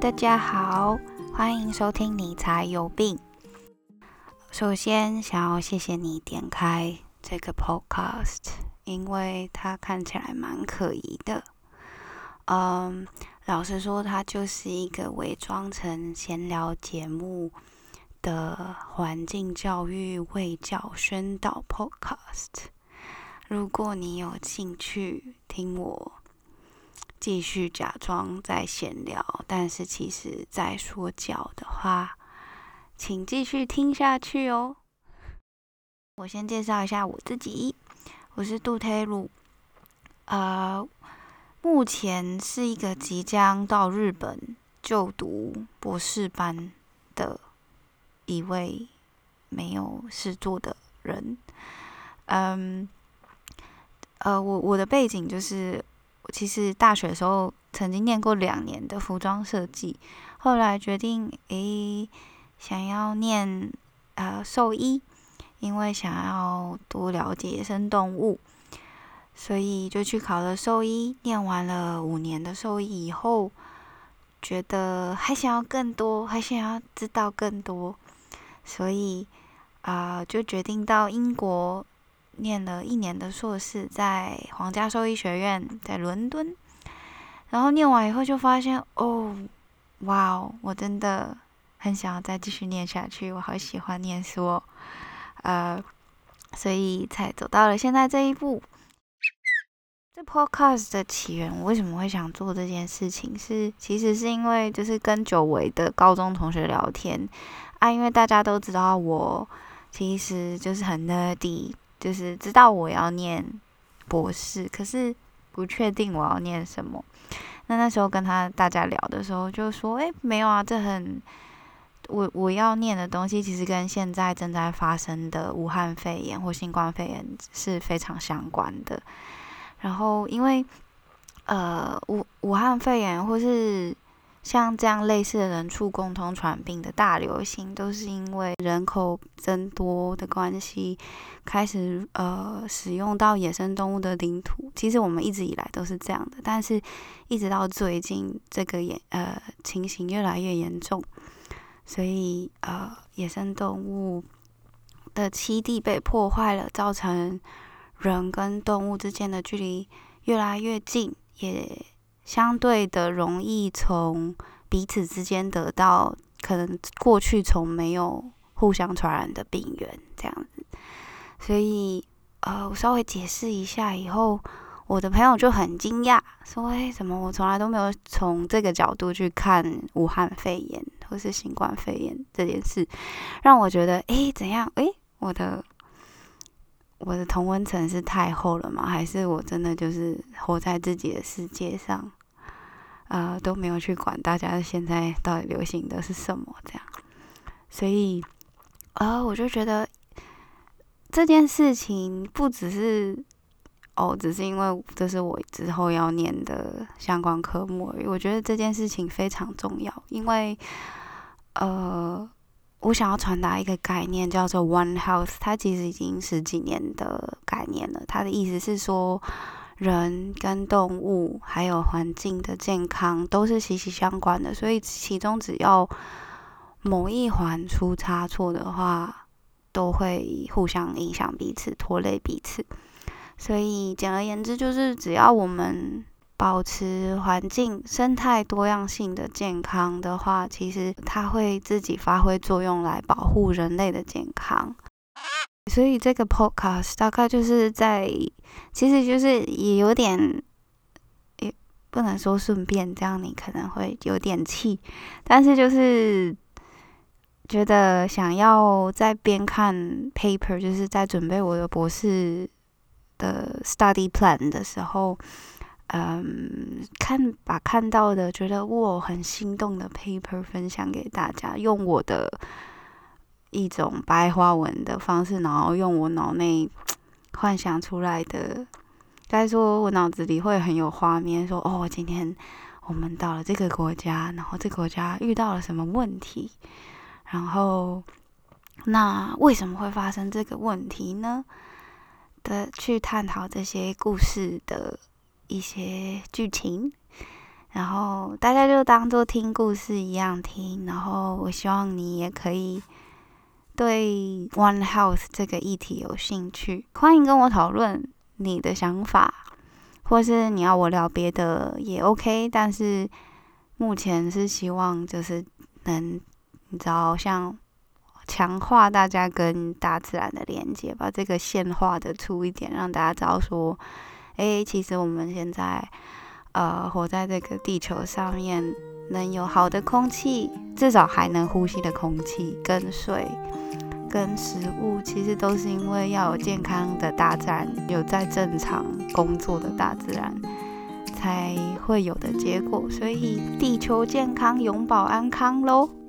大家好，欢迎收听你才有病。首先，想要谢谢你点开这个 podcast，因为它看起来蛮可疑的。嗯，老实说，它就是一个伪装成闲聊节目的环境教育卫教宣导 podcast。如果你有兴趣听我继续假装在闲聊，但是其实在说教的话，请继续听下去哦。我先介绍一下我自己，我是杜推鲁，呃，目前是一个即将到日本就读博士班的一位没有事做的人，嗯。呃，我我的背景就是，其实大学的时候曾经念过两年的服装设计，后来决定诶想要念呃兽医，因为想要多了解野生动物，所以就去考了兽医。念完了五年的兽医以后，觉得还想要更多，还想要知道更多，所以啊就决定到英国。念了一年的硕士，在皇家兽医学院，在伦敦。然后念完以后，就发现哦，哇哦，我真的很想要再继续念下去，我好喜欢念书哦，呃，所以才走到了现在这一步。这 podcast 的起源，我为什么会想做这件事情？是其实是因为就是跟久违的高中同学聊天啊，因为大家都知道我其实就是很 nerdy。就是知道我要念博士，可是不确定我要念什么。那那时候跟他大家聊的时候，就说：“哎，没有啊，这很我我要念的东西，其实跟现在正在发生的武汉肺炎或新冠肺炎是非常相关的。然后因为呃武武汉肺炎或是。”像这样类似的人畜共同传病的大流行，都是因为人口增多的关系，开始呃使用到野生动物的领土。其实我们一直以来都是这样的，但是一直到最近，这个严呃情形越来越严重，所以呃野生动物的栖地被破坏了，造成人跟动物之间的距离越来越近，也。相对的容易从彼此之间得到可能过去从没有互相传染的病源这样子，所以呃，我稍微解释一下以后，我的朋友就很惊讶，说：“哎，怎么我从来都没有从这个角度去看武汉肺炎或是新冠肺炎这件事？”让我觉得，哎，怎样？哎，我的。我的同温层是太厚了吗？还是我真的就是活在自己的世界上，呃，都没有去管大家现在到底流行的是什么这样？所以，呃，我就觉得这件事情不只是哦，只是因为这是我之后要念的相关科目而已。我觉得这件事情非常重要，因为，呃。我想要传达一个概念，叫做 One Health。它其实已经十几年的概念了。它的意思是说，人跟动物还有环境的健康都是息息相关的。所以，其中只要某一环出差错的话，都会互相影响彼此，拖累彼此。所以，简而言之，就是只要我们。保持环境生态多样性的健康的话，其实它会自己发挥作用来保护人类的健康。所以这个 podcast 大概就是在，其实就是也有点，也不能说顺便这样，你可能会有点气，但是就是觉得想要在边看 paper，就是在准备我的博士的 study plan 的时候。嗯，看把看到的觉得我很心动的 paper 分享给大家，用我的一种白话文的方式，然后用我脑内幻想出来的，该说我脑子里会很有画面，说哦，今天我们到了这个国家，然后这个国家遇到了什么问题，然后那为什么会发生这个问题呢？的去探讨这些故事的。一些剧情，然后大家就当做听故事一样听。然后我希望你也可以对 One Health 这个议题有兴趣，欢迎跟我讨论你的想法，或是你要我聊别的也 OK。但是目前是希望就是能，你知道像。强化大家跟大自然的连接，把这个线画的粗一点，让大家知道说，哎，其实我们现在，呃，活在这个地球上面，能有好的空气，至少还能呼吸的空气，跟水，跟食物，其实都是因为要有健康的大自然，有在正常工作的大自然，才会有的结果。所以，地球健康，永保安康喽。